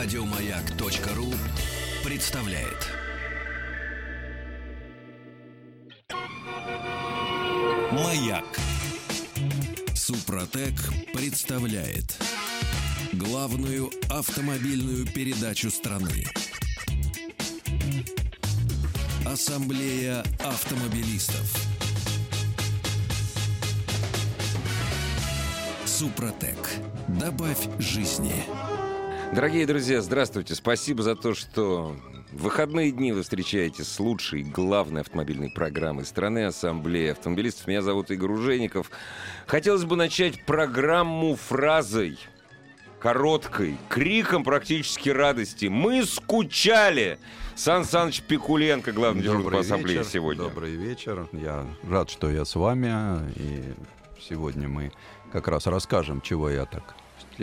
Радиомаяк.ру представляет. Маяк. Супротек представляет главную автомобильную передачу страны. Ассамблея автомобилистов. Супротек. Добавь жизни. Дорогие друзья, здравствуйте. Спасибо за то, что в выходные дни вы встречаетесь с лучшей, главной автомобильной программой страны Ассамблеи автомобилистов. Меня зовут Игорь Ужеников. Хотелось бы начать программу фразой короткой, криком практически радости. Мы скучали! Сан Саныч Пикуленко, главный дежурный по ассамблее вечер, сегодня. Добрый вечер. Я рад, что я с вами. И сегодня мы как раз расскажем, чего я так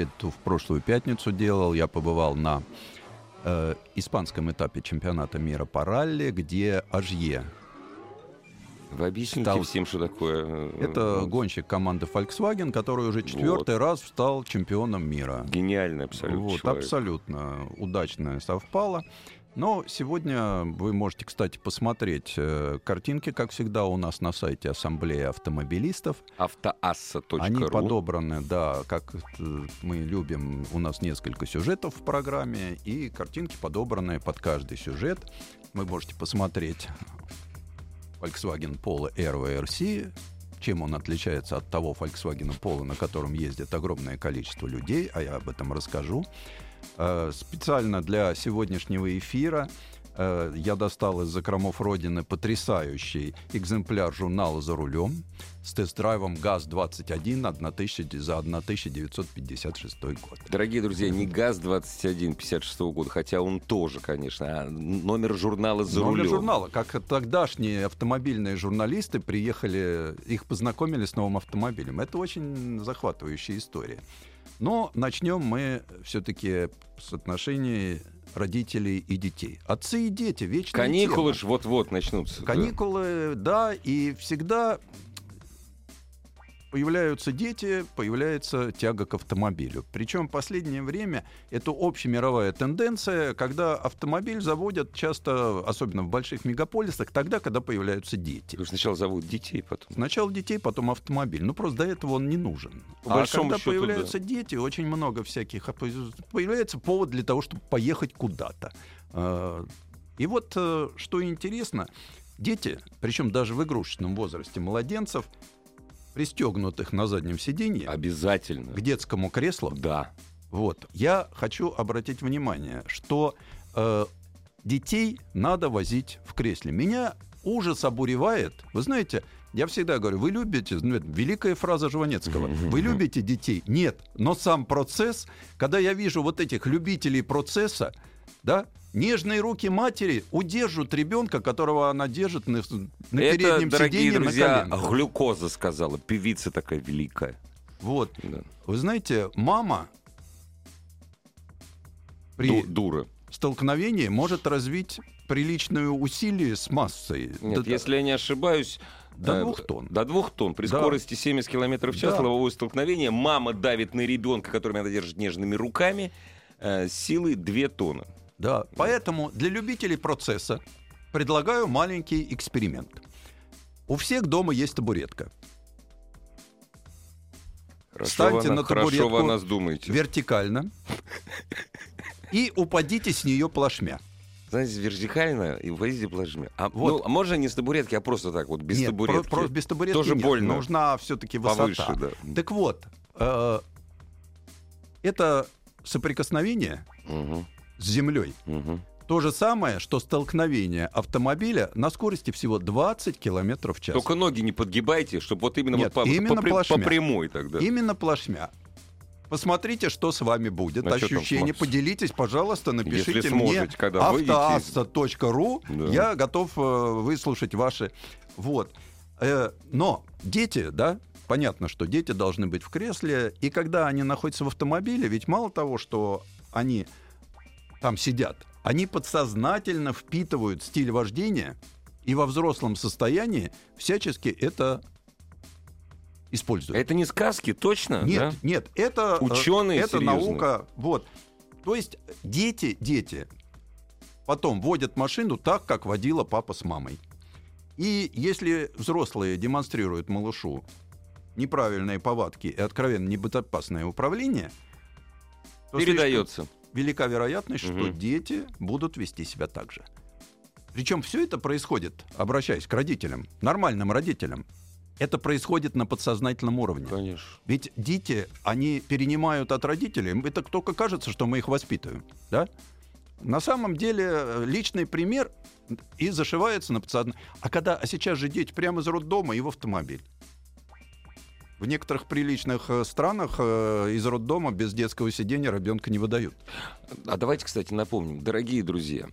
в прошлую пятницу делал. Я побывал на э, испанском этапе чемпионата мира по ралли, где Ажье. Вы объясните Стал- всем, что такое. э, Это гонщик команды Volkswagen, который уже четвертый раз стал чемпионом мира. Гениальный абсолютно Вот, человек. абсолютно удачно совпало. Но сегодня вы можете, кстати, посмотреть э, картинки, как всегда, у нас на сайте Ассамблеи автомобилистов. Автоасса.ру. Они подобраны, да, как э, мы любим. У нас несколько сюжетов в программе, и картинки подобраны под каждый сюжет. Вы можете посмотреть Volkswagen Polo RVRC, чем он отличается от того Volkswagen Polo, на котором ездит огромное количество людей, а я об этом расскажу. Э, Специально для сегодняшнего эфира э, я достал из закромов Родины потрясающий экземпляр журнала «За рулем» с тест-драйвом ГАЗ-21 1000 за 1956 год. Дорогие друзья, не ГАЗ-21 56 года, хотя он тоже, конечно, а номер журнала «За Номер рулем». журнала. Как тогдашние автомобильные журналисты приехали, их познакомили с новым автомобилем. Это очень захватывающая история. Но начнем мы все-таки с отношений родителей и детей. Отцы и дети, вечная Каникулы тема. ж вот-вот начнутся. да. Каникулы, да, и всегда появляются дети, появляется тяга к автомобилю. Причем в последнее время это общемировая тенденция, когда автомобиль заводят часто, особенно в больших мегаполисах, тогда, когда появляются дети. Сначала зовут детей, потом. Сначала детей, потом автомобиль. Ну, просто до этого он не нужен. По а когда счету, появляются дети, очень много всяких... Появляется повод для того, чтобы поехать куда-то. А, И вот, э, что интересно, дети, причем даже в игрушечном возрасте младенцев, пристегнутых на заднем сиденье Обязательно. к детскому креслу, Да. вот, я хочу обратить внимание, что э, детей надо возить в кресле. Меня ужас обуревает. Вы знаете, я всегда говорю, вы любите, ну, это великая фраза Жванецкого, вы любите детей? Нет. Но сам процесс, когда я вижу вот этих любителей процесса, да, нежные руки матери удержат ребенка, которого она держит на, на Это, переднем дорогие сиденье на друзья, коленках. глюкоза сказала. Певица такая великая. Вот. Да. Вы знаете, мама при Ду- дура. столкновении может развить приличное усилие с массой. Нет, Да- если я не ошибаюсь... До э, двух тонн. До двух тонн. При Да. скорости 70 км в час Да. лобовое столкновение мама давит на ребенка, которого надо держать нежными руками, э, силой 2 тонны. Да, поэтому для любителей процесса предлагаю маленький эксперимент. У всех дома есть табуретка. Хорошо Встаньте вы, на хорошо вы табуретку. нас думаете. Вертикально. И упадите с нее плашмя. Знаете, вертикально и возите плашмя. А, Вот. ну, а можно не с табуретки, а просто так вот, без Нет, табуретки? про- просто без табуретки Тоже нет. больно. Нужна все-таки высота. Повыше, да. Так вот, э, это соприкосновение Мгм, с землей. мгм. То же самое, что столкновение автомобиля на скорости всего 20 км в час. Только ноги не подгибайте, чтобы вот именно Нет, вот по, именно по плашмя. по прямой тогда. Именно плашмя. Посмотрите, что с вами будет. А Ощущение. Поделитесь, пожалуйста, напишите Если мне сможете, когда автоасса.ру. Да. Я готов э, выслушать ваши. Вот. Э, но дети, да, понятно, что дети должны быть в кресле. И когда они находятся в автомобиле, ведь мало того, что они там сидят, они подсознательно впитывают стиль вождения и во взрослом состоянии всячески это используют. Это не сказки, точно? Нет, да? нет, это, э, Ученые это серьезные. наука. Вот. То есть дети, дети потом водят машину так, как водила папа с мамой. И если взрослые демонстрируют малышу неправильные повадки и откровенно небезопасное управление, то Передается. Велика вероятность, что дети будут вести себя так же. Причем все это происходит, обращаясь к родителям, нормальным родителям, это происходит на подсознательном уровне. Конечно. Ведь дети, они перенимают от родителей. Им Это только кажется, что мы их воспитываем. Да? На самом деле э, личный пример и зашивается на подсознание. А когда, а сейчас же дети прямо из роддома и в автомобиль. В некоторых приличных э, странах э, из роддома без детского сидения ребенка не выдают. А давайте, кстати, напомним, дорогие друзья,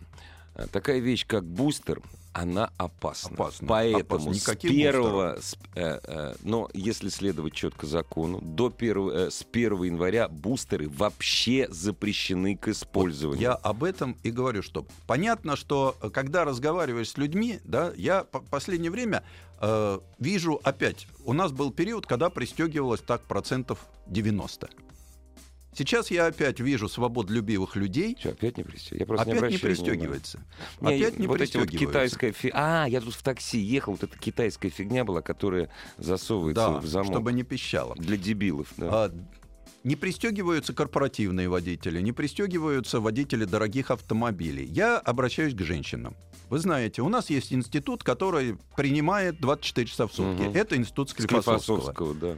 такая вещь, как бустер, она опасна. Опасна, Поэтому опасна. с первого, с- э, э, но если следовать четко закону, до первого, э, с 1 января бустеры вообще запрещены к использованию. Я об этом и говорю, что понятно, что э, когда разговариваешь с людьми, да, я в последнее время э, вижу опять, у нас был период, когда пристегивалось так процентов 90. Сейчас я опять вижу свободолюбивых людей, Чё, опять не пристегивается? Я просто опять не внимания. пристегивается. Не, опять не вот эти вот китайская фи... А, я тут в такси ехал, вот эта китайская фигня была, которая засовывается Да, в замок. чтобы не пищало. Для дебилов, да. А, Не пристегиваются корпоративные водители, не пристегиваются водители дорогих автомобилей. Я обращаюсь к женщинам. Вы знаете, у нас есть институт, который принимает 24 часа в сутки. Мгм. Это институт Склифосовского. Склифосовского, да.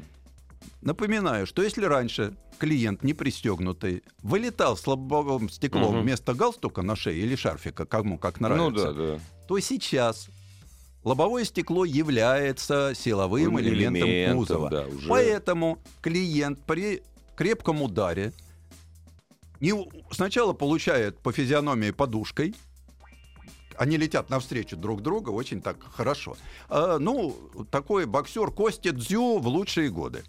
Напоминаю, что если раньше клиент не пристегнутый вылетал с лобовым стеклом Мгм. вместо галстука на шее или шарфика, кому как Ну нравится, да, да. то сейчас лобовое стекло является силовым элементом, Элементом, кузова. да, уже. Поэтому клиент при крепком ударе не, сначала получает по физиономии подушкой, они летят навстречу друг другу очень так хорошо. А, ну, такой боксер Костя Дзю в лучшие годы.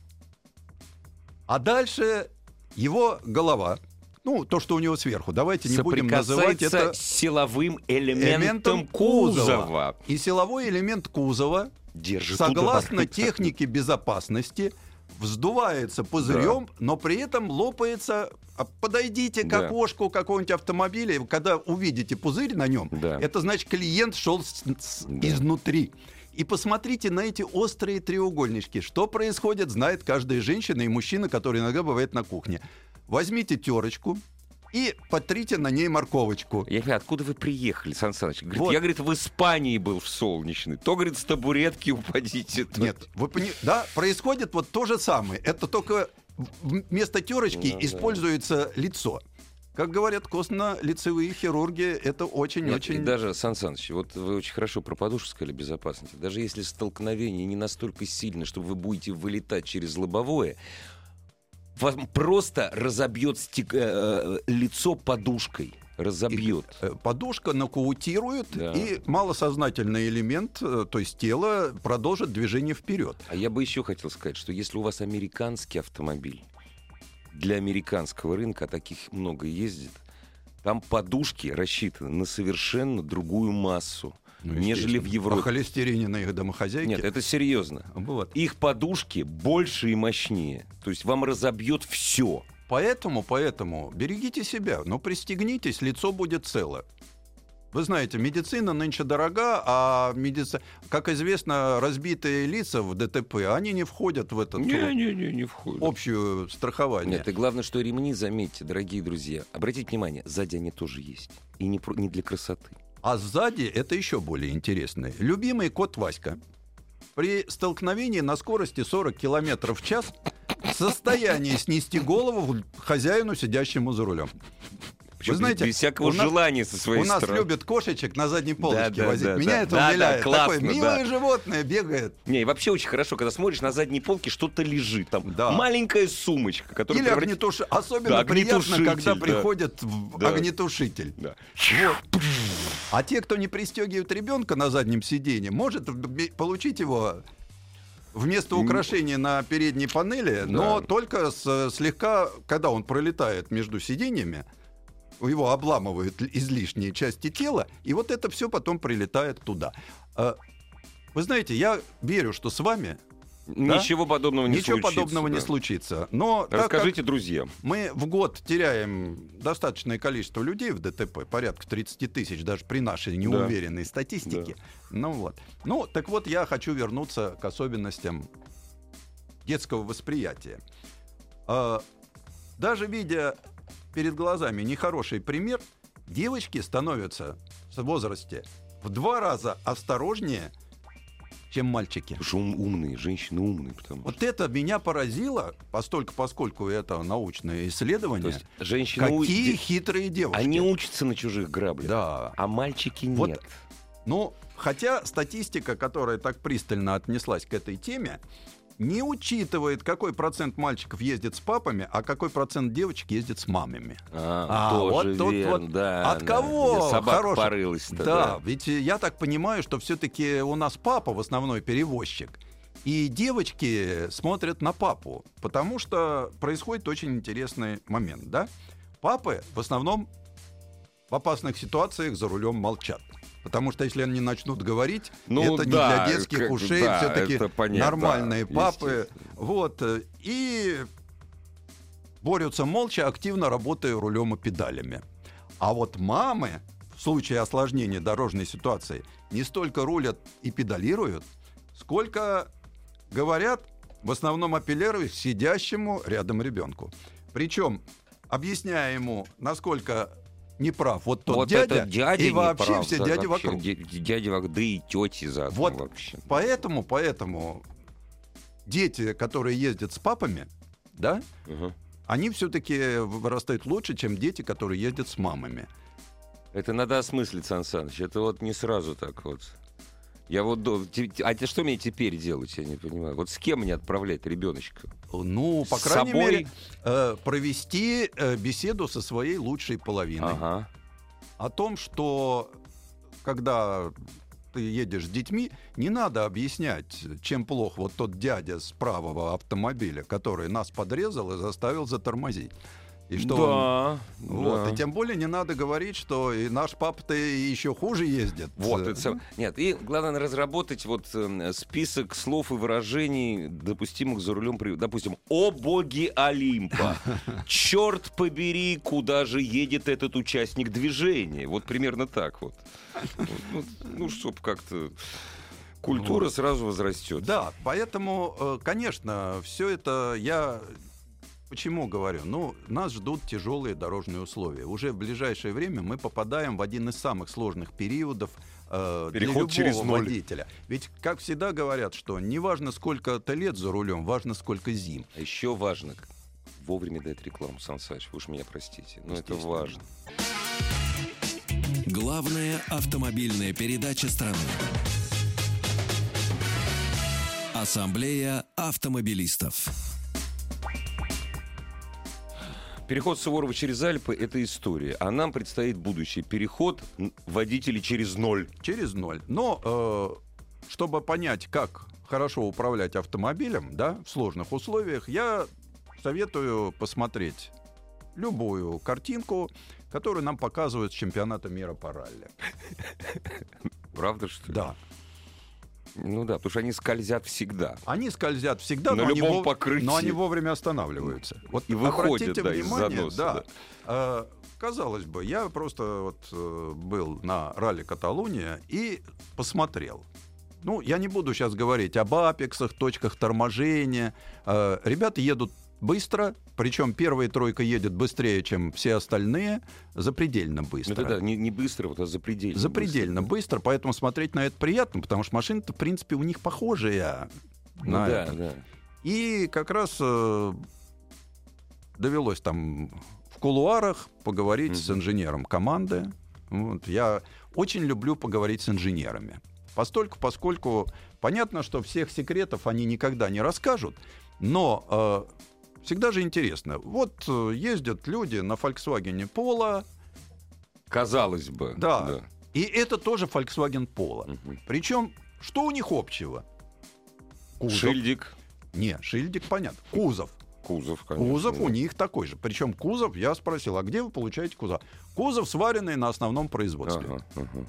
А дальше его голова, ну, то, что у него сверху, давайте не будем называть это силовым элементом, элементом кузова. кузова. И силовой элемент кузова Держит согласно удар. технике безопасности, вздувается пузырем, но при этом лопается. А Подойдите к Да. окошку какого-нибудь автомобиля, когда увидите пузырь на нем, Да. это значит клиент шел с- с- Да. изнутри. И посмотрите на эти острые треугольнички. Что происходит, знает каждая женщина и мужчина, который иногда бывает на кухне. Возьмите терочку и потрите на ней морковочку. Я говорю, откуда вы приехали, Сан Саныч? Говорит, Вот. Я, говорит, в Испании был в солнечный. То, говорит, с табуретки упадите. то- Нет, вы пони- да, происходит вот то же самое. Это только вместо терочки Ну да. используется лицо. Как говорят костно-лицевые хирурги, это очень-очень... и даже, Сан Саныч, вот вы очень хорошо про подушку сказали безопасности. Даже если столкновение не настолько сильно, что вы будете вылетать через лобовое, вам просто разобьет стек- э, э, лицо подушкой. Разобьет. Э, Подушка нокаутирует, Да. и малосознательный элемент, э, то есть тело, продолжит движение вперед. А я бы еще хотел сказать, что если у вас американский автомобиль, для американского рынка, а таких много ездит, там подушки рассчитаны на совершенно другую массу, Ну, нежели в. Европе. О холестерине на их домохозяйке. Нет, это серьезно. Вот. Их подушки больше и мощнее. То есть вам разобьет все. Поэтому, поэтому берегите себя, но пристегнитесь, лицо будет цело. Вы знаете, медицина нынче дорога, а медици... как известно, разбитые лица в ДТП, они не входят в это Не-не-не, не входит. общее страхование. Нет, и главное, что ремни, заметьте, дорогие друзья, обратите внимание, сзади они тоже есть. И не, не для красоты. А сзади это еще более интересно. Любимый кот Васька при столкновении на скорости 40 км в час в состоянии снести голову хозяину, сидящему за рулем. Причем знаете, без всякого у нас- желания со своей У нас стороны. любят кошечек на задней полочке да, возить. да, Меня да. это Да, да, умиляет. классно, Такое милое да. животное бегает. Не, и вообще очень хорошо, когда смотришь на задней полке, что-то лежит. Там Да. маленькая сумочка, которая Или превратит- огнетушитель. Особенно Да, приятно, когда да. приходит Да. огнетушитель. Да. А те, кто не пристегивает ребенка на заднем сиденье, может получить его вместо украшения на передней панели, но Да. только с, слегка, когда он пролетает между сиденьями, его обламывают излишние части тела, и вот это все потом прилетает туда. А, Вы знаете, я верю, что с вами Да? Ничего подобного не Ничего случится. подобного не да. случится. Но Расскажите друзьям. мы в год теряем достаточное количество людей в ДТП, порядка 30 тысяч, даже при нашей неуверенной статистике. Ну вот. Ну, так вот, я хочу вернуться к особенностям детского восприятия. А, Даже видя перед глазами нехороший пример, девочки становятся в возрасте в два раза осторожнее, чем мальчики. Потому что ум- умные, женщины умные, потому Вот это меня поразило, постольку, поскольку это научное То исследование. есть женщины у- Какие де- хитрые девушки. Они учатся на чужих граблях, Да. а мальчики Вот. нет. Ну, хотя статистика, которая так пристально отнеслась к этой теме, не учитывает, какой процент мальчиков ездит с папами, а какой процент девочек ездит с мамами. А, А, тоже вот тут верно, вот да. от да. кого собака хороший- порылась-то, Да, ведь я так понимаю, что все-таки у нас папа в основной перевозчик. И девочки смотрят на папу, потому что происходит очень интересный момент, да? Папы в основном в опасных ситуациях за рулем молчат. Потому что если они начнут говорить, Ну это да, не для детских как- ушей, да, все-таки нормальные да, папы. Вот. э, И борются молча, активно работая рулем и педалями. А вот мамы в случае осложнения дорожной ситуации не столько рулят и педалируют, сколько говорят, в основном апеллируя сидящему рядом ребенку. Причем, объясняя ему, насколько неправ вот тот вот дядя, дядя и вообще прав, все да, дяди вообще, вокруг. дя- Дяди вокруг, да и тети заодно Вот вообще. Поэтому, поэтому дети, которые ездят с папами, да, Мгм. они все-таки вырастают лучше, чем дети, которые ездят с мамами. Это надо осмыслить, Сан Саныч. Это вот не сразу так вот. Я вот... А это что мне теперь делать, я не понимаю. Вот с кем мне отправлять ребеночка? Ну, по С крайней собой? мере, э, провести э, беседу со своей лучшей половиной. Ага. О том, что когда ты едешь с детьми, не надо объяснять, чем плох вот тот дядя с правого автомобиля, который нас подрезал и заставил затормозить. И что он- да, Вот, да. и тем более не надо говорить, что и наш папа-то еще хуже ездит. Вот, Э, это сам- Нет, и главное разработать вот э, список слов и выражений, допустимых за рулем. при- Допустим, «О боги Олимпа! Черт побери, куда же едет этот участник движения!» Вот примерно так вот. Вот, Ну, ну чтоб как-то культура сразу возрастет. Да, поэтому, э, конечно, все это я почему говорю? Ну, нас ждут тяжелые дорожные условия. Уже в ближайшее время мы попадаем в один из самых сложных периодов э, для любого через ноль. водителя. Ведь, как всегда говорят, что не важно сколько-то лет за рулем, важно сколько зим. А еще важно вовремя дать рекламу, Сан Саныч, вы уж меня простите, но это важно. Главная автомобильная передача страны. Ассамблея автомобилистов. Переход Суворова через Альпы — это история, а нам предстоит будущее. Переход водителей через ноль. Через ноль. Но э, чтобы понять, как хорошо управлять автомобилем, да, в сложных условиях, я советую посмотреть любую картинку, которую нам показывают с чемпионата мира по ралли. Правда, что ли? Да. Ну да, потому что они скользят всегда. Они скользят всегда, На но, они любом вов- покрытии. но они вовремя останавливаются. Вот И выходят, да, из внимание, заноса, да. да. э, казалось бы, я просто вот э, был на ралли Каталуния и посмотрел. Ну, я не буду сейчас говорить об апексах, точках торможения. Э, ребята едут быстро, причем первая тройка едет быстрее, чем все остальные, запредельно Ну быстро. это да, не, не быстро, вот, а запредельно. Запредельно быстро, поэтому смотреть на это приятно, потому что машины-то, в принципе, у них похожие. быстро. Ну на да, это. да. И как раз э, довелось там в кулуарах поговорить с Мгм. инженером команды. Вот, я очень люблю поговорить с инженерами. Постольку, поскольку понятно, что всех секретов они никогда не расскажут, но э, всегда же интересно. Вот э, ездят люди на Volkswagen Polo, Казалось бы. Да. и это тоже Volkswagen Polo. Мгм. Причем, что у них общего? Кузов. Шильдик, Не, шильдик, понятно. Кузов. кузов, конечно. Кузов у да. них такой же. Причем кузов, я спросил, а где вы получаете кузов? Кузов сваренный на основном производстве. Ага, ага.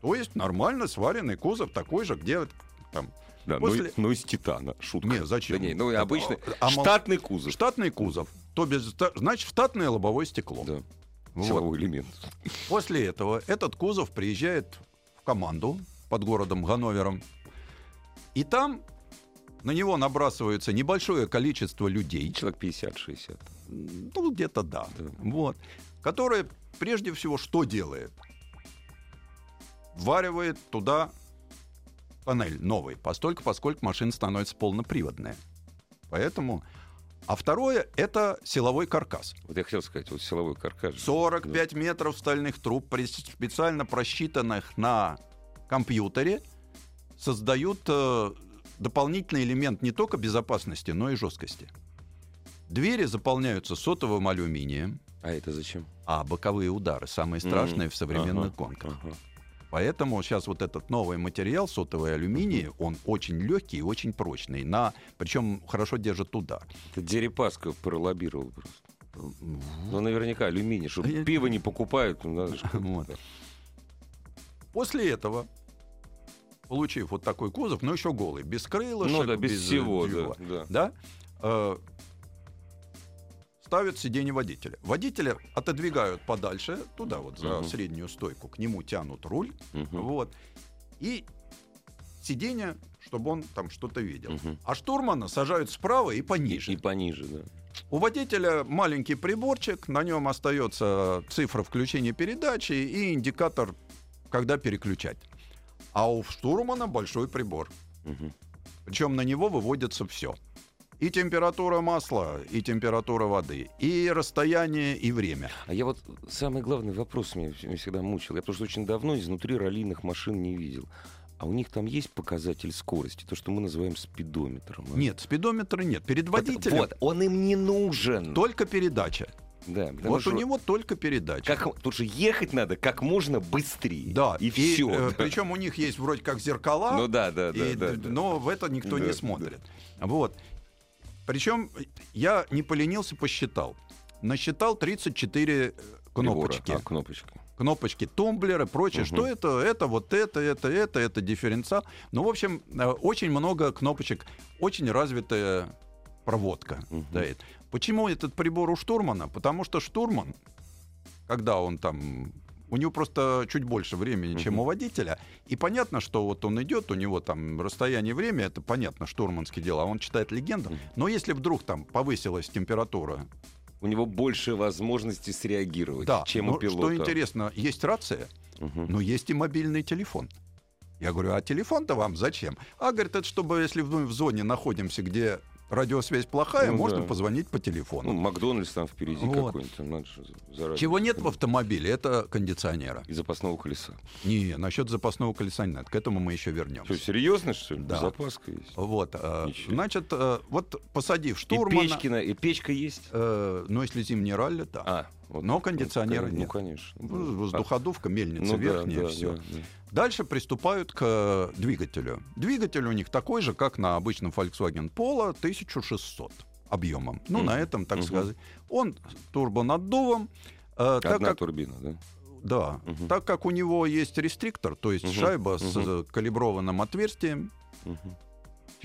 То есть нормально сваренный кузов такой же, где там Да, После- но, но из титана. Шутка. Не, зачем? Да не, ну обычный а мол- штатный кузов. Штатный кузов. То без, значит, штатное лобовое стекло. Да. Вот. Силовой элемент. После этого этот кузов приезжает в команду под городом Ганновером. И там на него набрасывается небольшое количество людей. Человек 50-60. Ну, где-то да. Да. Вот. Которое прежде всего что делает? Варивает туда панель новый, постольку, поскольку машина становится полноприводная. Поэтому... А второе — это силовой каркас. Вот я хотел сказать, вот силовой каркас. же. 45 метров стальных труб, специально просчитанных на компьютере, создают э, дополнительный элемент не только безопасности, но и жесткости. Двери заполняются сотовым алюминием, А это зачем? а боковые удары самые страшные М, в современных ага, гонках. ага. Поэтому сейчас вот этот новый материал, сотовый алюминий, он очень легкий и очень прочный. На, причем хорошо держит удар. Дерипаска пролоббировал просто. Ну, наверняка алюминий, чтобы Я- пиво не покупают. ну, Вот. После этого, получив вот такой кузов, но еще голый, без крылышек, Ну да, без э, всего, всего, да, да. да, э, ставят сиденье водителя. Водителя отодвигают подальше, туда вот за Мгм. среднюю стойку, к нему тянут руль, Мгм. вот, и сиденье, чтобы он там что-то видел. Мгм. А штурмана сажают справа и пониже. И пониже, да. У водителя маленький приборчик, на нем остается цифра включения передачи и индикатор, когда переключать. А у штурмана большой прибор. Мгм. Причем на него выводится все. И температура масла, и температура воды, и расстояние, и время. А я вот самый главный вопрос меня, вс- меня всегда мучил. Я потому что очень давно изнутри раллийных машин не видел. А у них там есть показатель скорости, то, что мы называем спидометром. а? Нет, спидометра нет. Перед водителем Вот, он им не нужен. только передача. Да, вот что у него только передача. Как, тут же ехать надо как можно быстрее. Да, И, все. причем у них есть вроде как зеркала, Ну да, да, да. И да, да. Но в это никто Да, не да. смотрит. Вот. Причем я не поленился, посчитал. Насчитал 34 кнопочки. Прибора. А, кнопочка. Кнопочки, тумблеры, прочее. Мгм. Что это? Это вот это, это, это, это дифференциал. Ну, в общем, э, очень много кнопочек, очень развитая проводка Мгм. стоит. Почему этот прибор у штурмана? Потому что штурман, когда он там у него просто чуть больше времени, чем Мгм. у водителя. И понятно, что вот он идет, у него там расстояние время, это понятно, штурманские дела, он читает легенду. Мгм. Но если вдруг там повысилась температура, У него больше возможностей среагировать, да, чем у пилота. что интересно, есть рация, Мгм. но есть и мобильный телефон. Я говорю, а телефон-то вам зачем? А, говорит, это чтобы, если мы в зоне находимся, где радиосвязь плохая, Ну можно да. позвонить по телефону. Ну, Макдональдс там впереди Вот. какой-нибудь. надо Чего нет в автомобиле, это кондиционера. И запасного колеса. Не, насчет запасного колеса нет. К этому мы еще вернемся. Что, серьезно, что ли? Да. Запаска есть. Вот, э, значит, э, вот посадив И штурмана, печки, на- и печка есть? э, ну если зимний ралли, да. А, вот. Но кондиционера ну, нет. Ну, конечно. В- Воздуходувка, мельница Ну да, верхняя, да, все. да, да. Дальше приступают к э, двигателю. Двигатель у них такой же, как на обычном Volkswagen Polo, 1600 объемом. Ну, Мгм. на этом, так Мгм. сказать. Он с турбонаддувом. э, так Одна как турбина, да? Да, Мгм. так как у него есть рестриктор, то есть Мгм, шайба с мгм. э, калиброванным отверстием, Мгм.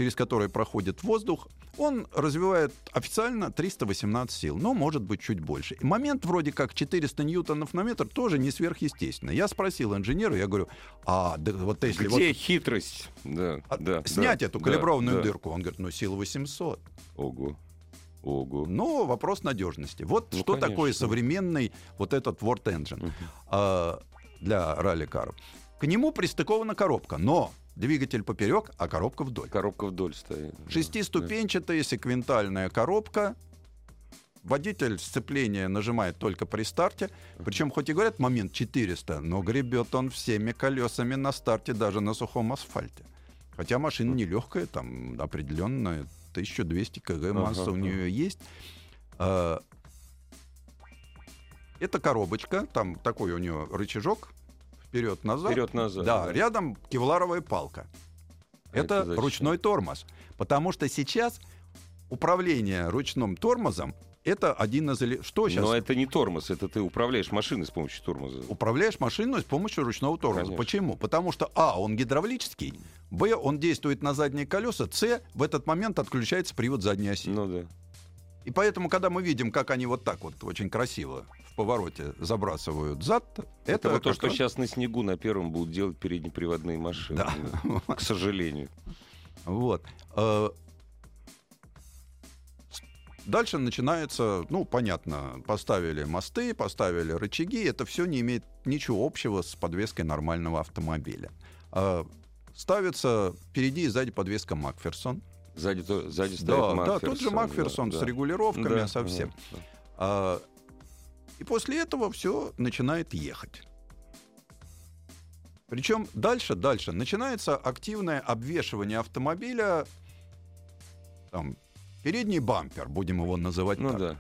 Через которое проходит воздух, он развивает официально 318 сил, но может быть чуть больше. И момент вроде как 400 ньютонов на метр тоже не сверхъестественный. Я спросил инженера, я говорю, а да, вот если Где вот хитрость? Да, а, да, снять да, эту да, калиброванную да. дырку, он говорит, ну сила 800. Ого. Ого. Но вопрос надежности. Вот Ну, что конечно. такое современный вот этот Word Engine Мгм. а, для ралли-каров. К нему пристыкована коробка, но двигатель поперек, а коробка вдоль. Коробка вдоль стоит. да, Шестиступенчатая секвентальная коробка. Водитель сцепление нажимает только при старте. Причем, хоть и говорят момент 400, но гребет он всеми колесами на старте, даже на сухом асфальте. Хотя машина нелегкая, там определенная 1200 кг масса Ага, у нее есть. А, Это коробочка, там такой у нее рычажок вперед-назад. Вперед-назад. Да, рядом кевларовая палка. А это Это зачем? ручной тормоз. Потому что сейчас управление ручным тормозом это один из... Что сейчас? Но это не тормоз, это ты управляешь машиной с помощью тормоза. Управляешь машиной с помощью ручного тормоза. Конечно. Почему? Потому что А, он гидравлический, Б, он действует на задние колеса, С, в этот момент отключается привод задней оси. Ну да. И поэтому, когда мы видим, как они вот так вот очень красиво в повороте забрасывают зад, это, Это, вот то, что раз- сейчас на снегу на первом будут делать переднеприводные машины. Да. К сожалению. Вот. Э, Дальше начинается, ну, понятно, поставили мосты, поставили рычаги, это все не имеет ничего общего с подвеской нормального автомобиля. Э, Ставится впереди и сзади подвеска Макферсон. Сзади, то- сзади стоит Да, да, Макферсон, тот же Макферсон да, с да. регулировками Да, совсем. да, да. А, И после этого все начинает ехать. Причем дальше, дальше начинается активное обвешивание автомобиля. Там, передний бампер, будем его называть Ну так. да.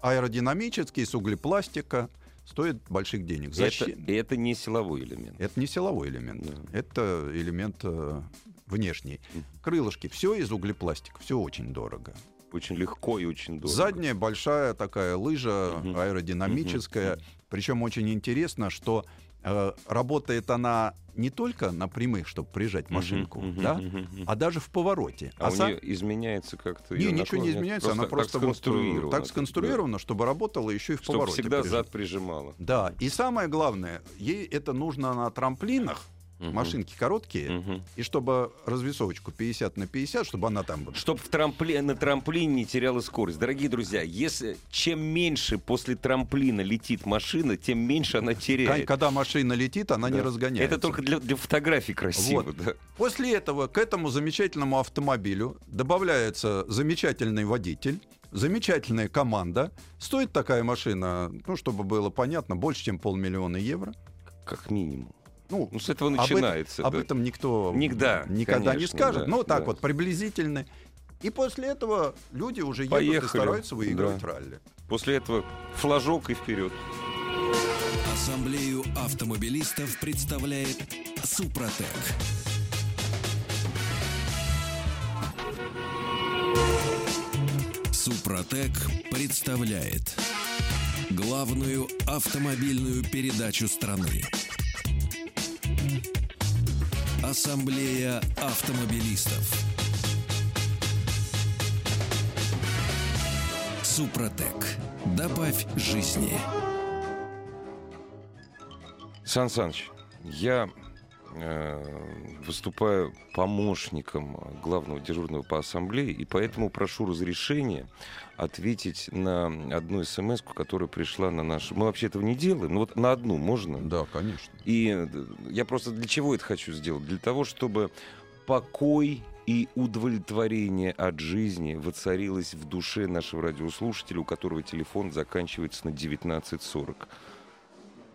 Аэродинамический, из углепластика, стоит больших денег. Это, Защи- и это не силовой элемент. Это не силовой элемент, Да. это элемент э, внешний. Мгм. Крылышки, все из углепластика, все очень дорого. Очень легко и очень дорого. Задняя большая такая лыжа Мгм. аэродинамическая. Мгм. Причем очень интересно, что э, работает она не только на прямых, чтобы прижать машинку, мгм, да, мгм. а даже в повороте. А, у са- нее изменяется как-то. Не, ничего не изменяется, она так просто вот, э, сконструирована. так сконструирована, чтобы работала еще и в Да. Чтобы повороте. всегда прижать. зад прижимала. Да, и самое главное, ей это нужно на трамплинах, Мгм. машинки короткие, Мгм. и чтобы развесовочку 50 на 50, чтобы она там была. Чтоб в трампли... на трамплине не теряла скорость. Дорогие друзья, если чем меньше после трамплина летит машина, тем меньше она теряет. Когда машина летит, она не Да. разгоняется. Это только для, для фотографий красиво, Вот. да. После этого к этому замечательному автомобилю добавляется замечательный водитель, замечательная команда. Стоит такая машина, ну, чтобы было понятно, больше, чем полмиллиона евро. Как минимум. Ну, Ну, с этого об начинается. об да. этом никто Никогда, никогда не конечно, скажет. да, ну, так да. вот, приблизительно. И после этого люди уже едут Поехали. и стараются выигрывать Да. ралли. После этого флажок и вперед. Ассамблею автомобилистов представляет Супротек. Супротек представляет главную автомобильную передачу страны. Ассамблея автомобилистов. Супротек. Добавь жизни. Сан Саныч, я выступаю помощником главного дежурного по ассамблее, и поэтому прошу разрешения ответить на одну смс, которая пришла на наш... Мы вообще этого не делаем, но вот на одну можно? Да, конечно. И э, я просто для чего это хочу сделать? Для того, чтобы покой и удовлетворение от жизни воцарилось в душе нашего радиослушателя, у которого телефон заканчивается на 1940.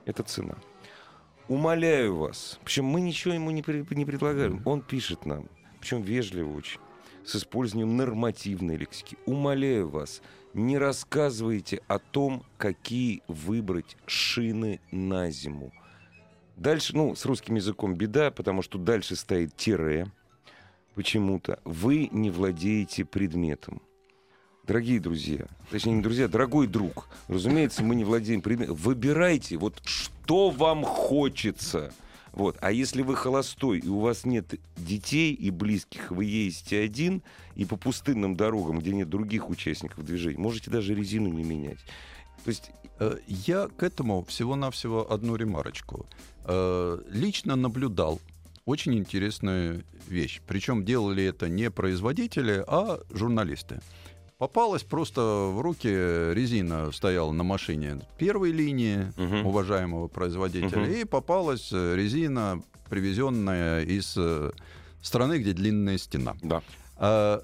Это цена. Умоляю вас. Причем мы ничего ему не, при- не предлагаем. Он пишет нам, причем вежливо очень, с использованием нормативной лексики. Умоляю вас, не рассказывайте о том, какие выбрать шины на зиму. Дальше, ну, с русским языком беда, потому что дальше стоит тире. Почему-то вы не владеете предметом. Дорогие друзья, точнее не друзья, дорогой друг, разумеется, мы не владеем предметом. Выбирайте, вот что вам хочется. Вот. А если вы холостой, и у вас нет детей и близких, вы ездите один, и по пустынным дорогам, где нет других участников движения, можете даже резину не менять. То есть Э, Я к этому всего-навсего одну ремарочку. Э, Лично наблюдал очень интересную вещь. Причем делали это не производители, а журналисты. Попалась просто в руки резина, стояла на машине первой линии Мгм. уважаемого производителя, Мгм. и попалась э, резина, привезенная из э, страны, где длинная стена. да. А,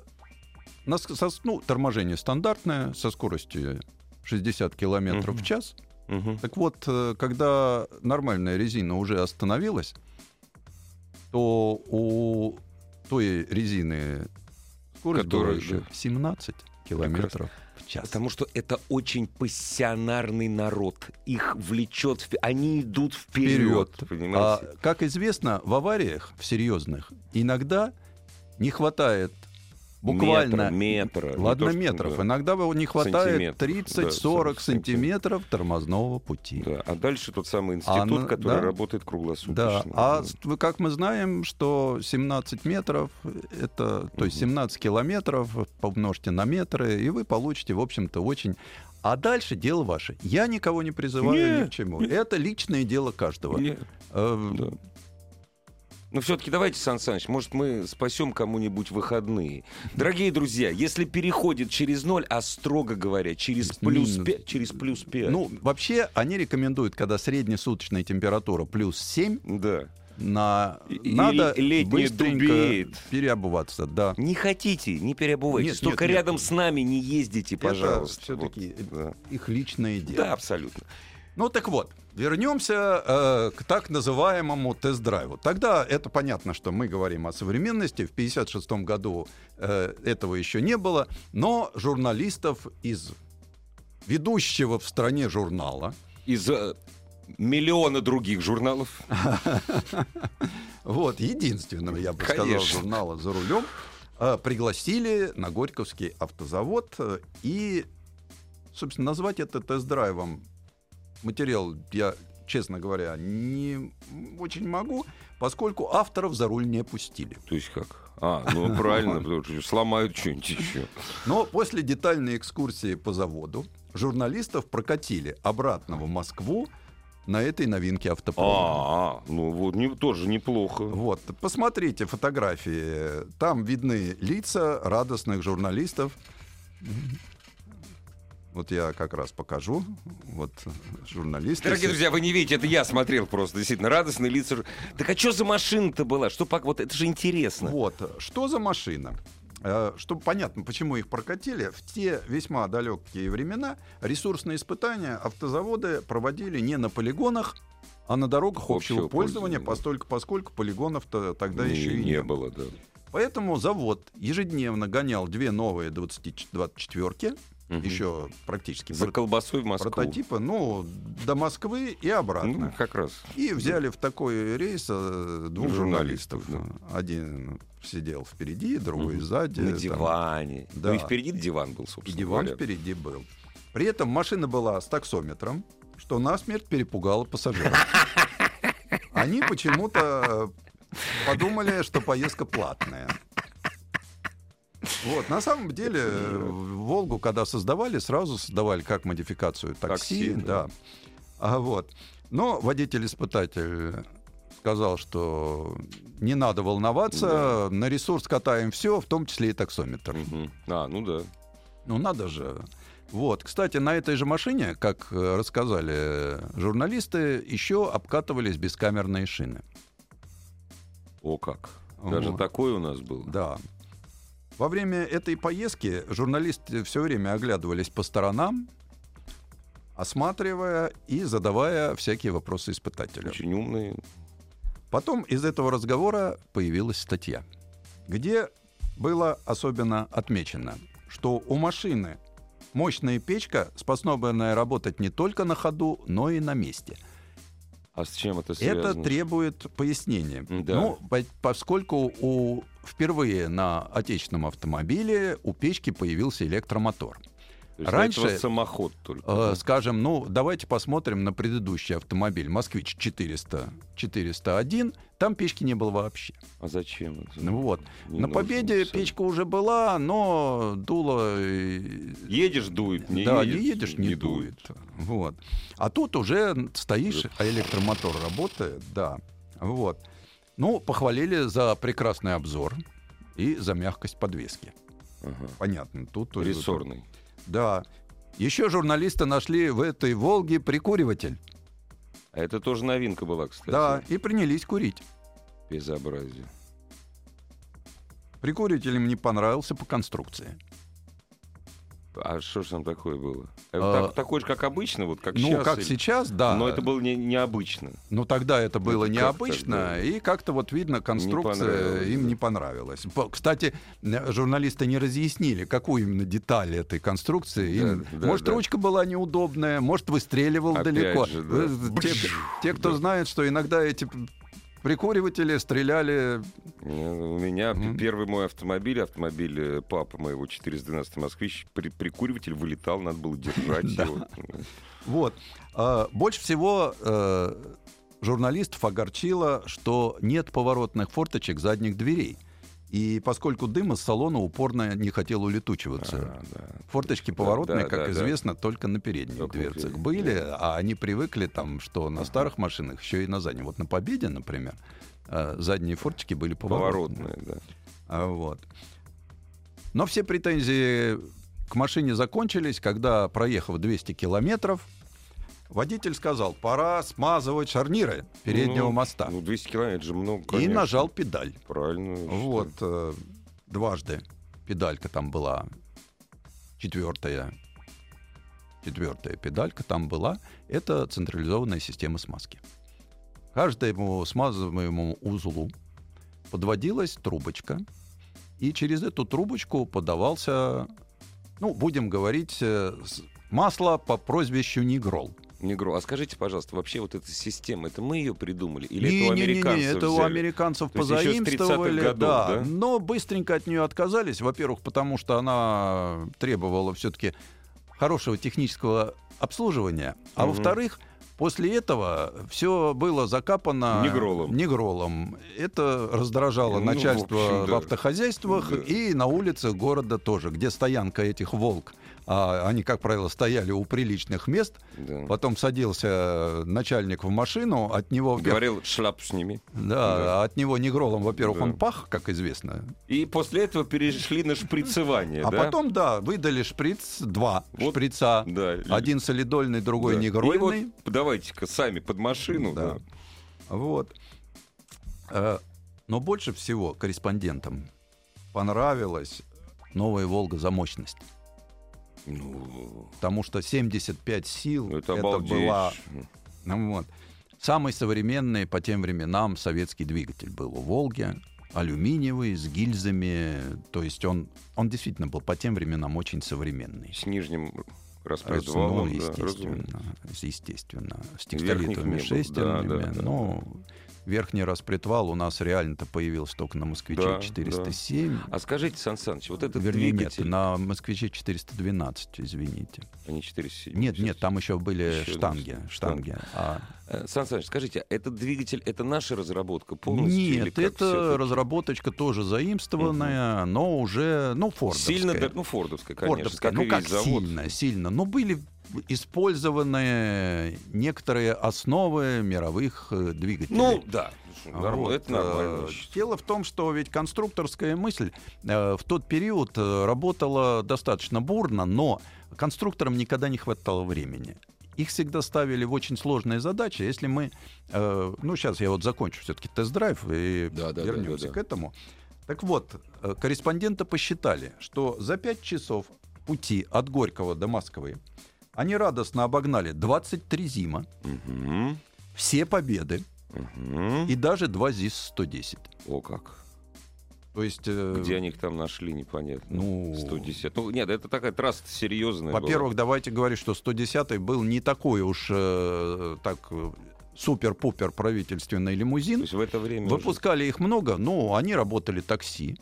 на со- ну, торможение стандартное, со скоростью 60 километров Мгм. в час. Мгм. Так вот, э, когда нормальная резина уже остановилась, то у той резины скорость Которая, была еще да. 17 километров в час. Потому что это очень пассионарный народ. Их влечет, они идут вперед, Вперед. понимаете? А, как известно, в авариях, в серьезных, иногда не хватает Буквально метра, метра. Ладно, метров. Да. Иногда не хватает 30-40 да, сантиметров тормозного пути. Да. А дальше тот самый институт, а, который да, работает круглосуточно. Да. А да. как мы знаем, что 17 метров, это, то есть 17 километров помножьте на метры, и вы получите, в общем-то, очень а дальше дело ваше. Я никого не призываю ни к чему. Это личное дело каждого. Нет. Э, да. Но все-таки давайте, Сан Саныч, может, мы спасем кому-нибудь выходные. Дорогие друзья, если переходит через ноль, а строго говоря, через плюс 5, через плюс 5. Ну, вообще, они рекомендуют, когда среднесуточная температура плюс 7. Да на и, надо быстренько переобуваться, да. Не хотите, не переобувайтесь. Нет, Только нет, рядом нет. с нами не ездите, пожалуйста. все-таки вот, да. их личное дело. Да, абсолютно. Ну так вот, вернемся э, к так называемому тест-драйву. Тогда это понятно, что мы говорим о современности. В 1956 году э, этого еще не было, но журналистов из ведущего в стране журнала из э, миллиона других журналов. Вот, единственного, я бы сказал, журнала «За рулем» э, пригласили на Горьковский автозавод э, и, собственно, назвать это тест-драйвом материал я, честно говоря, не очень могу, поскольку авторов за руль не пустили. То есть как? А, ну правильно, сломают что-нибудь еще. Но после детальной экскурсии по заводу журналистов прокатили обратно в Москву на этой новинке автопрома. А, ну вот не, тоже неплохо. Вот, посмотрите фотографии. Там видны лица радостных журналистов. Вот я как раз покажу. Вот журналисты. Дорогие друзья, вы не видите, это я смотрел просто. Действительно, радостные лица. Так а что за машина-то была? Что, вот это же интересно. Вот, что за машина? Э, чтобы понятно, почему их прокатили, в те весьма далекие времена ресурсные испытания автозаводы проводили не на полигонах, а на дорогах общего, общего пользования, постольку, поскольку полигонов-то тогда не, еще и не, не было. Да. Поэтому завод ежедневно гонял две новые 24-ки, Угу. Еще практически. За колбасой в Москву. Прототипа, ну, до Москвы и обратно. Ну, как раз. И взяли в такой рейс э, двух журналистов. журналистов да. Один сидел впереди, другой угу. сзади. На диване. Да. Ну и впереди диван был, собственно И диван говоря. впереди был. При этом машина была с таксометром, что насмерть перепугало пассажиров. Они почему-то подумали, что поездка платная. Вот, на самом деле, Волгу, когда создавали, сразу создавали как модификацию такси, такси да. да. А вот. Но водитель-испытатель сказал, что не надо волноваться, да. на ресурс катаем все, в том числе и таксометр. Угу. А, ну да. Ну надо же. Вот, кстати, на этой же машине, как рассказали журналисты, еще обкатывались бескамерные шины. О как! Даже вот. такой у нас был. Да. Во время этой поездки журналисты все время оглядывались по сторонам, осматривая и задавая всякие вопросы испытателям. Очень умные. Потом из этого разговора появилась статья, где было особенно отмечено, что у машины мощная печка, способная работать не только на ходу, но и на месте. А с чем это связано? Это требует пояснения. Да. Ну, поскольку у впервые на отечественном автомобиле у печки появился электромотор. Раньше самоход только. Э, скажем, ну давайте посмотрим на предыдущий автомобиль Москвич 400 401. Там печки не было вообще. А зачем? Это? Ну вот. Не на Победе все. печка уже была, но дуло. Едешь дует, не да, едешь, не едешь не, не дует. дует. Вот. А тут уже стоишь, а электромотор работает, да. Вот. Ну, похвалили за прекрасный обзор и за мягкость подвески. Ага. Понятно. Тут Рессорный. Тут, да. Еще журналисты нашли в этой «Волге» прикуриватель. А это тоже новинка была, кстати. Да, и принялись курить. Безобразие. Прикуритель им не понравился по конструкции. А что же там такое было? А, так, такой же, как обычно, вот как ну, сейчас? Ну, как или... сейчас, да. Но это было не, необычно. Ну, тогда это было это необычно, да. и как-то вот видно, конструкция не им не понравилась. Кстати, журналисты не разъяснили, какую именно деталь этой конструкции. Им... Да, может, да. ручка была неудобная, может, выстреливал Опять далеко. Же, да. те, те, кто знает, что иногда эти Прикуриватели стреляли... У меня Мгм. первый мой автомобиль, автомобиль э, папы моего 412 «Москвич», при, прикуриватель вылетал, надо было держать его. Вот. А, Больше всего э, журналистов огорчило, что нет поворотных форточек задних дверей. И поскольку дым из салона упорно не хотел улетучиваться. А, да. Форточки поворотные, да, как да, да. известно, только на передних Только дверцах передних, были, да. а они привыкли там, что на старых машинах еще и на задних. Вот на Победе, например, э, задние форточки были поворотные. Поворотные, да. А, Вот. Но все претензии к машине закончились, когда, проехав 200 километров, водитель сказал, пора смазывать шарниры переднего Ну, моста. Ну, 200 километров же много, и конечно. нажал педаль. Правильно. Вот, э, дважды педалька там была, четвертая, четвертая педалька там была. Это централизованная система смазки. Каждому смазываемому узлу подводилась трубочка, и через эту трубочку подавался, ну, будем говорить, э, масло по прозвищу Нигрол. Негро, а скажите, пожалуйста, вообще вот эта система, это мы ее придумали? Или Не, это у не, не, не, американцев это у взяли? американцев То есть еще с 30-х позаимствовали, годов, да, да? но быстренько от нее отказались. Во-первых, потому что она требовала все-таки хорошего технического обслуживания, а Мгм. во-вторых, после этого все было закапано Негролом. негролом. Это раздражало Ну, в начальство общем, в да. автохозяйствах Да. и на улицах города тоже, где стоянка этих волк. А они, как правило, стояли у приличных мест. Да. Потом садился начальник в машину, от него Говорил, шляп сними. да, Да. от него негролом, во-первых, Да. он пах, как известно. И после этого перешли на шприцевание, А да? потом, да, выдали шприц, два Вот, шприца. Да. Один солидольный, другой Да. И негрольный. вот давайте-ка сами под машину. Да. да. Вот. Э, Но больше всего корреспондентам понравилась новая «Волга» за мощность. Ну, Потому что 75 сил это это, обалдеть. была Ну вот. Самый современный по тем временам советский двигатель был у «Волги». Алюминиевый, с гильзами. То есть он, он действительно был по тем временам очень современный. С нижним Ну, распредвалом, да, естественно, естественно. С текстолитовыми шестернями. да, да, да, но верхний распредвал у нас реально-то появился только на «Москвиче» Да, 407. А скажите, Сан Саныч, вот этот Вернее, двигатель... нет, на «Москвиче» 412, извините. А не 407. Нет, нет, там еще были Еще штанги. штанги. штанги. А Э, Сан Саныч, скажите, а этот двигатель, это наша разработка полностью? Нет, это разработочка тоже заимствованная, но уже, ну, фордовская. Сильно, да, ну, фордовская, конечно. Фордовская. как ну, как завод. сильно, сильно. Но были использованы некоторые основы мировых э, двигателей. Ну, да. Норм- Вот, Это нормально. э, Дело в том, что ведь конструкторская мысль э, в тот период работала достаточно бурно, но конструкторам никогда не хватало времени. Их всегда ставили в очень сложные задачи. Если мы, э, ну сейчас я вот закончу все-таки тест-драйв и Да, да, да, вернемся да, да. к этому. Так вот, э, корреспонденты посчитали, что за 5 часов пути от Горького до Москвы они радостно обогнали 23 зима, Мгм, все победы мгм. и даже два ЗИС-110. О, как. То есть, э, Где они их там нашли, непонятно. ну, 110. Ну, нет, это такая трасса серьезная во-первых, давайте говорить, что 110 был не такой уж э, так супер-пупер правительственный То лимузин. есть в это время Выпускали их много, но они работали такси.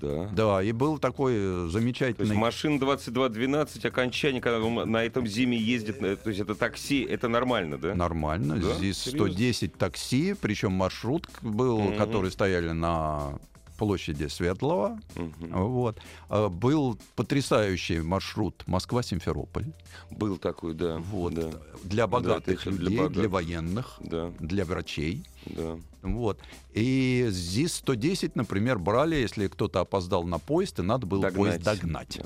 Да. Да, и был такой э, То есть замечательный... машин 2212, окончание, когда он на этом зиме ездит, э, то есть это такси, это нормально, да? Нормально. Да? Здесь Серьезно? 110 такси, причем маршрут был, Мгм. которые стояли на площади Светлого. Мгм. Вот. А, Был потрясающий маршрут Москва-Симферополь. Был такой, да. Вот. Да, Для богатых для людей, для, богатых. военных, да, для врачей. да. Вот. И ЗИС-110, например, брали, если кто-то опоздал на поезд, и надо было поезд догнать. Да.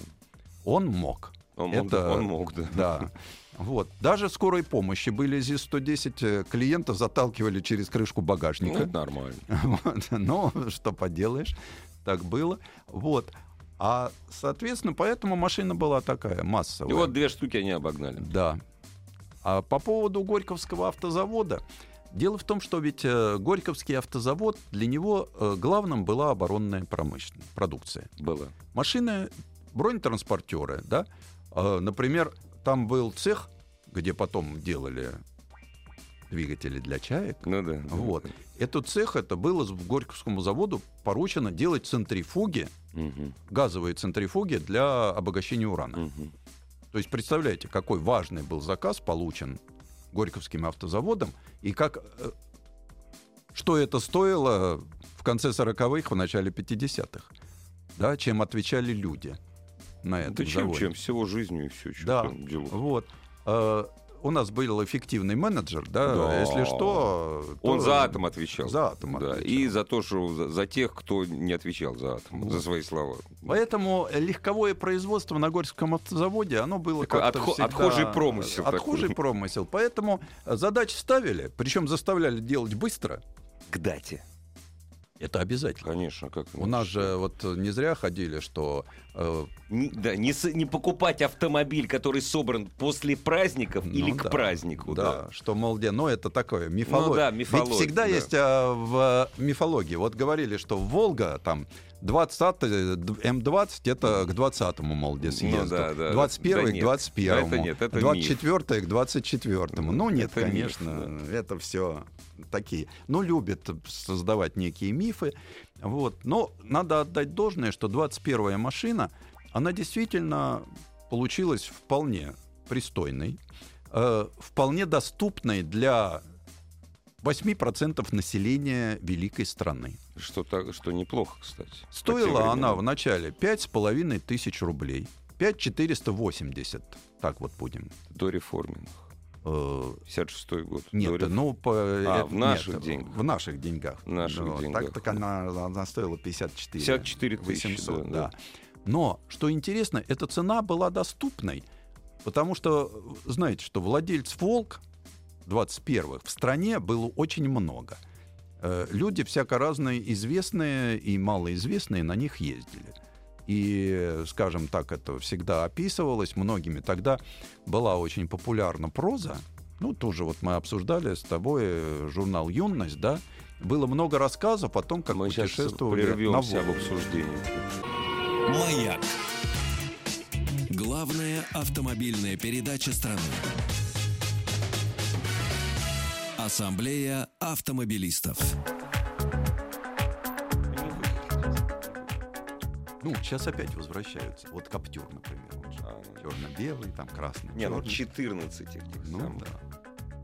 Он мог. Он, мог, Это- он мог, да. Да. Вот. Даже скорой помощи были ЗИС-110. э, Клиента заталкивали через крышку Ну, багажника. это нормально. Вот. Но что поделаешь, так было. Вот. А, соответственно, поэтому машина была такая И массовая. вот две штуки они обогнали. Да. А по поводу Горьковского автозавода. Дело в том, что ведь э, Горьковский автозавод, для него э, главным была оборонная промышленность, продукция. Было. Машины, бронетранспортеры, да. Э, например, там был цех, где потом делали двигатели для чаек. Ну да. Вот. да. Этот цех, это было в Горьковскому заводу поручено делать центрифуги, Мгм, газовые центрифуги для обогащения урана. мгм. То есть представляете, какой важный был заказ получен Горьковским автозаводом и как э, что это стоило в конце 40-х, в начале 50-х, да, чем отвечали люди на этом Да чем, заводе. чем? Всего жизнью и все. Да. Вот. У нас был эффективный менеджер, да, Да. если что... Он то- за атом отвечал. За атом Да, отвечал. и за то, что за, за тех, кто не отвечал за атом, Вот. за свои слова. Поэтому легковое производство на Горьковском автозаводе, оно было Такой как-то отхо- всегда- отхожий промысел Отхожий такой. промысел. Поэтому задачи ставили, причем заставляли делать быстро. К дате. Это обязательно. Конечно, как У нас же вот не зря ходили, что э, Не, да, не, с- не покупать автомобиль, который собран после праздников ну или да, к празднику. да, Да. что, мол, где, ну это такое, мифология. Ну да, Ведь мифология, всегда да. есть а, в э, мифологии, вот говорили, что Волга там 20 э, д- М20 это к 20-му, мол, где съезду. Ну да, да. 21 Да к нет, 21 это нет, это 24 к 24 Ну нет, Это миф, конечно, это все такие. Ну, любят создавать некие мифы. Вот. Но надо отдать должное, что 21-я машина, она действительно получилась вполне пристойной, э, вполне доступной для 8% населения великой страны. Что, так, что неплохо, кстати. Стоила она в начале 5,5 тысяч рублей. 5480, так вот будем. До реформенных. Э, 56 год. Нет, До реф- ну по А, э, в наших нет, деньгах. В наших деньгах. В наших Вот, деньгах, Так, так да. она, она стоила 54. 54 тысячи, 800, да, да. Но что интересно, эта цена была доступной, потому что знаете, что владельцев Волк 21-х в стране было очень много. Э, Люди всяко разные, известные и малоизвестные на них ездили. И, скажем так, это всегда описывалось многими. Тогда была очень популярна проза. Ну, тоже вот мы обсуждали с тобой э, журнал «Юность», да? Было много рассказов о том, как Мы путешествовали на прервемся в Волге. «Маяк». обсуждении. Главная автомобильная передача страны. Ассамблея автомобилистов. Ну, сейчас опять возвращаются. Вот Каптюр, например. А, черно-белый, там красный. Не, ну чёрный. 14 этих Ну самых.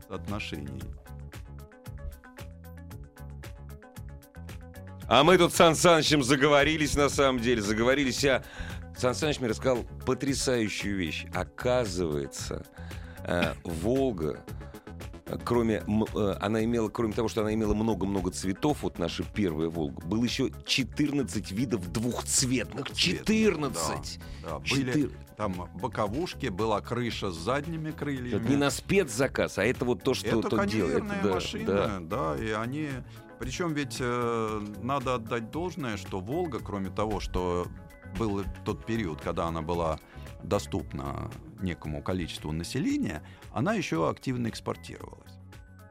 да. Отношений. А мы тут с Сан Санычем заговорились, на самом деле, заговорились. А Сан Саныч мне рассказал потрясающую вещь. Оказывается, э, Волга, кроме, э, она имела, кроме того, что она имела много-много цветов, вот наша первая Волга, было еще 14 видов двухцветных. 14! Да, были Четыр- там боковушки, была крыша с задними крыльями. Это не на спецзаказ, а это вот то, что Это то делает. Да, машины, да. да. и они... Причем ведь э, надо отдать должное, что Волга, кроме того, что был тот период, когда она была доступна некому количеству населения, она еще активно экспортировалась.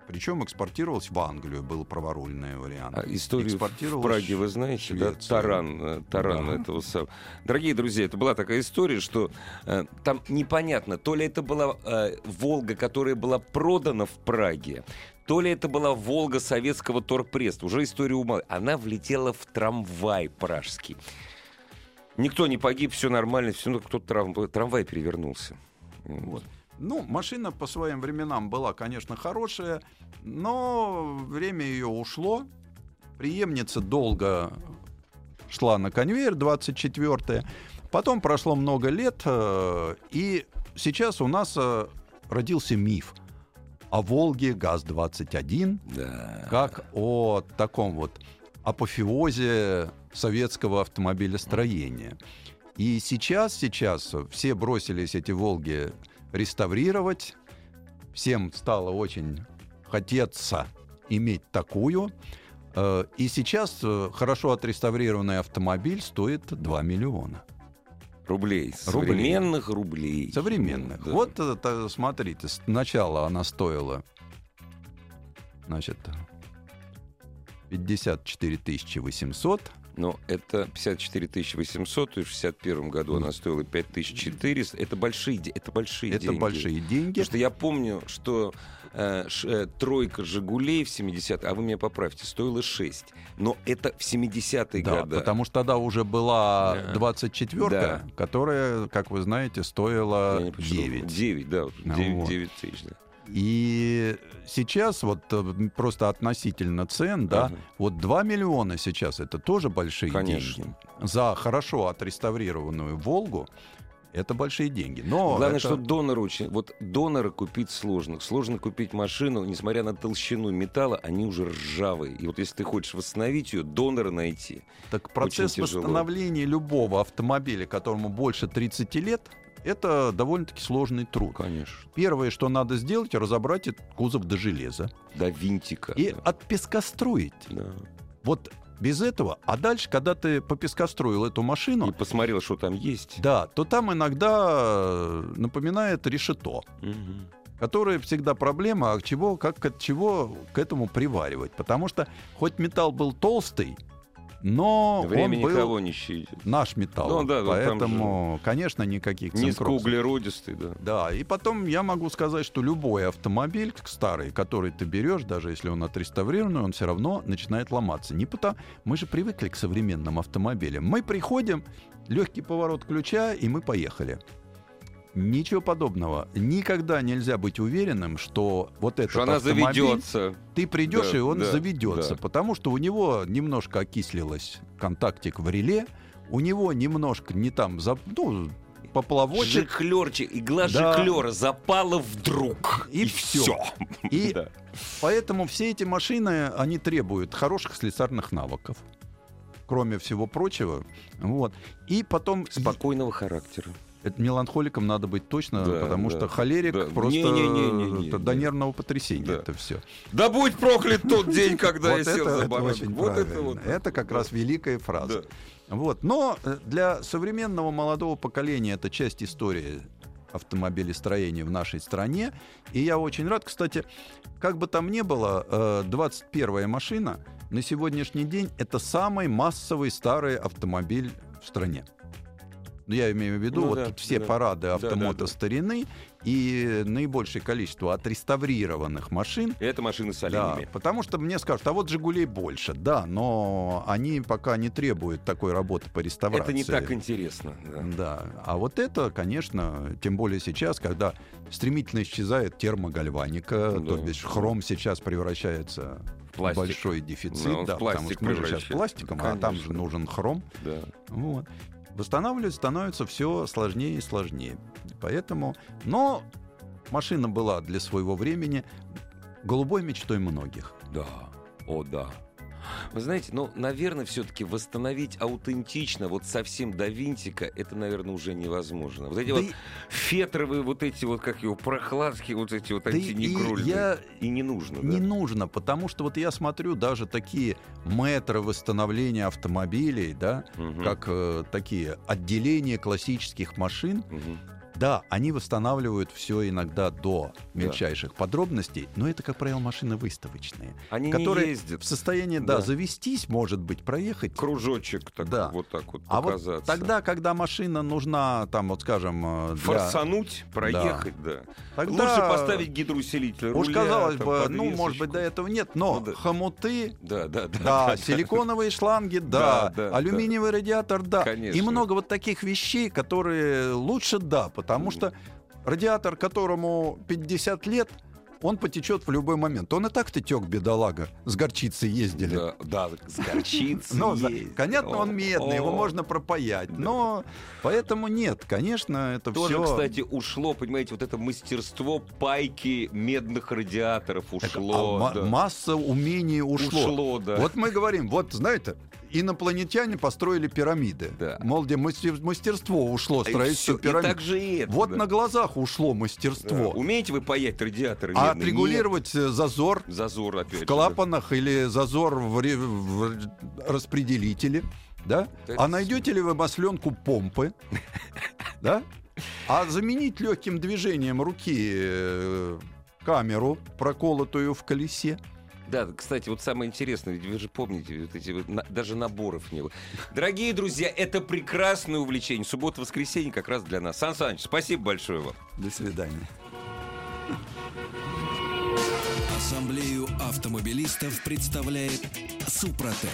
Причем экспортировалась в Англию, был праворульный вариант. А историю в Праге вы знаете, да? Таран, э, таран Да. этого самого. Дорогие друзья, это была такая история, что э, там непонятно, то ли это была э, Волга, которая была продана в Праге, то ли это была Волга советского торпреста. Уже история ума. Она влетела в трамвай пражский. Никто не погиб, все нормально, все, ну, кто-то трам- трамвай перевернулся. Вот. Ну, машина по своим временам была, конечно, хорошая, но время ее ушло. Преемница долго шла на конвейер, 24-я. Потом прошло много лет, э, и сейчас у нас э, родился миф о Волге ГАЗ-21, Да. как о таком вот апофеозе советского автомобилестроения. И сейчас, сейчас все бросились эти «Волги» реставрировать. Всем стало очень хотеться иметь такую. Э, И сейчас э, хорошо отреставрированный автомобиль стоит 2 миллиона. Рублей. Рублей. Современных рублей. Современных. Да. Вот это, смотрите, сначала она стоила, значит, 54 800, Но это 54 800, и в 61 году она стоила 5400. Это большие, это большие Это деньги. большие деньги. Потому что я помню, что э, ш- э, тройка «Жигулей» в 70 а вы меня поправьте, стоила 6. Но это в 70-е Да, годы. потому что тогда уже была Да. 24-ка, Да. которая, как вы знаете, стоила Я не посчитал. 9. 9, да, вот Ну 9, вот. 9 тысяч. Да. И сейчас вот э, просто относительно цен, да, Ага. вот 2 миллиона сейчас это тоже большие Конечно. деньги. За хорошо отреставрированную «Волгу» это большие деньги. Но Главное, это- что донор очень... Вот донора купить сложно. Сложно купить машину, несмотря на толщину металла, они уже ржавые. И вот если ты хочешь восстановить ее, донора найти. Так процесс восстановления любого автомобиля, которому больше 30 лет, это довольно-таки сложный труд. Конечно. Первое, что надо сделать, разобрать этот кузов до железа До винтика. и да. отпескостроить. Да. Вот без этого. А дальше, когда ты попескостроил эту машину, И посмотрел, что там есть. да, то там иногда э, напоминает решето, Мгм. которое всегда проблема, а чего, как от чего к этому приваривать. Потому что хоть металл был толстый, но Время он был никого не щадит. наш металл. Ну да, Поэтому, конечно, никаких цинкроксов. Низкоуглеродистый, да. Да, и потом я могу сказать, что любой автомобиль старый, который ты берешь, даже если он отреставрированный, он все равно начинает ломаться. Не потому, мы же привыкли к современным автомобилям. Мы приходим, легкий поворот ключа, и мы поехали. Ничего подобного. Никогда нельзя быть уверенным, что вот этот Что она автомобиль, заведется. ты придешь Да, и он да, заведется, да. потому что у него немножко окислилось контактик в реле, у него немножко не там, за- ну, поплавочек, Жиклерчик, игла Да. жиклера запала вдруг. И всё. всё. И Да. Поэтому все эти машины, они требуют хороших слесарных навыков. Кроме всего прочего. Вот. И потом... Спокойного характера. Это меланхоликом надо быть точно, Да, потому да. что холерик Да. просто Не-не-не-не-не. это до нервного потрясения Да. это все. Да будь проклят тот день, когда я сел за Вот это как раз великая фраза. Вот. Но э, для современного молодого поколения это часть истории автомобилестроения в нашей стране. И я очень рад. Кстати, как бы там ни было, э, 21-я машина на сегодняшний день это самый массовый старый автомобиль в стране. Ну, я имею в виду, Ну вот да, тут все да. парады да, автомото да. старины и наибольшее количество отреставрированных машин Это машины с да, потому что мне скажут, а вот «Жигулей» больше. Да, но они пока не требуют такой работы по реставрации. Это не так интересно. да. Да, а вот это, конечно, тем более сейчас, когда стремительно исчезает термогальваника, Да. то бишь хром сейчас превращается в Пластик. большой дефицит, Да, да, потому что мы же сейчас пластиком, а там же Конечно. нужен хром. Да. Вот. Восстанавливать становится все сложнее и сложнее. Поэтому, но машина была для своего времени голубой мечтой многих. Да, о да. Вы знаете, ну, наверное, все-таки восстановить аутентично, вот совсем до винтика, это, наверное, уже невозможно. Вот эти Да вот и- фетровые, вот эти вот, как его, прохладки, вот эти вот Да антинегрульные. и я И не нужно, да? Не нужно, потому что вот я смотрю даже такие метры восстановления автомобилей, да, Мгм. как э, такие отделения классических машин, Мгм. Да, они восстанавливают все иногда до Да. мельчайших подробностей, но это, как правило, машины выставочные, Они которые не ездят. в состоянии, да, Да. завестись, может быть, проехать. Кружочек так, Да. вот так вот А вот показаться. тогда, когда машина нужна, там, вот скажем, э, для... Форсануть, проехать, да. тогда- Лучше поставить гидроусилитель Уж руля, казалось там, бы, ну, может быть, до этого нет, но Ну да. хомуты Да, да, да. Да, силиконовые шланги, да, Да, да, алюминиевый радиатор, да. Конечно. И много вот таких вещей, которые лучше да, потому что радиатор, которому 50 лет, он потечет в любой момент. Он и так-то тек, бедолага. С горчицей ездили. Да, да, с горчицей Ну, за- есть. понятно, он медный, его можно пропаять. Но поэтому нет, конечно, это Тоже, все. кстати, ушло, понимаете, вот это мастерство пайки медных радиаторов ушло. да. масса умений ушло. Ушло, да. Вот мы говорим, вот знаете, инопланетяне построили пирамиды. Да. Мол, где мастер- мастерство ушло, И строительство и пирамид. так же и это. Вот да. на глазах ушло Да. мастерство. Умеете вы паять радиаторы А медные? отрегулировать э, зазор Нет. Зазор опять в клапанах или зазор в, в распределителе, да? Это А найдете ли вы масленку помпы, да? А заменить легким движением руки э, камеру, проколотую в колесе, Да, кстати, вот самое интересное, ведь вы же помните, вот эти вот, на- даже наборов не было. Дорогие друзья, это прекрасное увлечение. Суббота-воскресенье как раз для нас. Сан Саныч, спасибо большое вам. До свидания. Ассамблею автомобилистов представляет Супротек.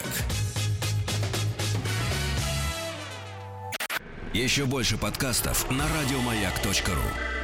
Еще больше подкастов на радиомаяк.ру.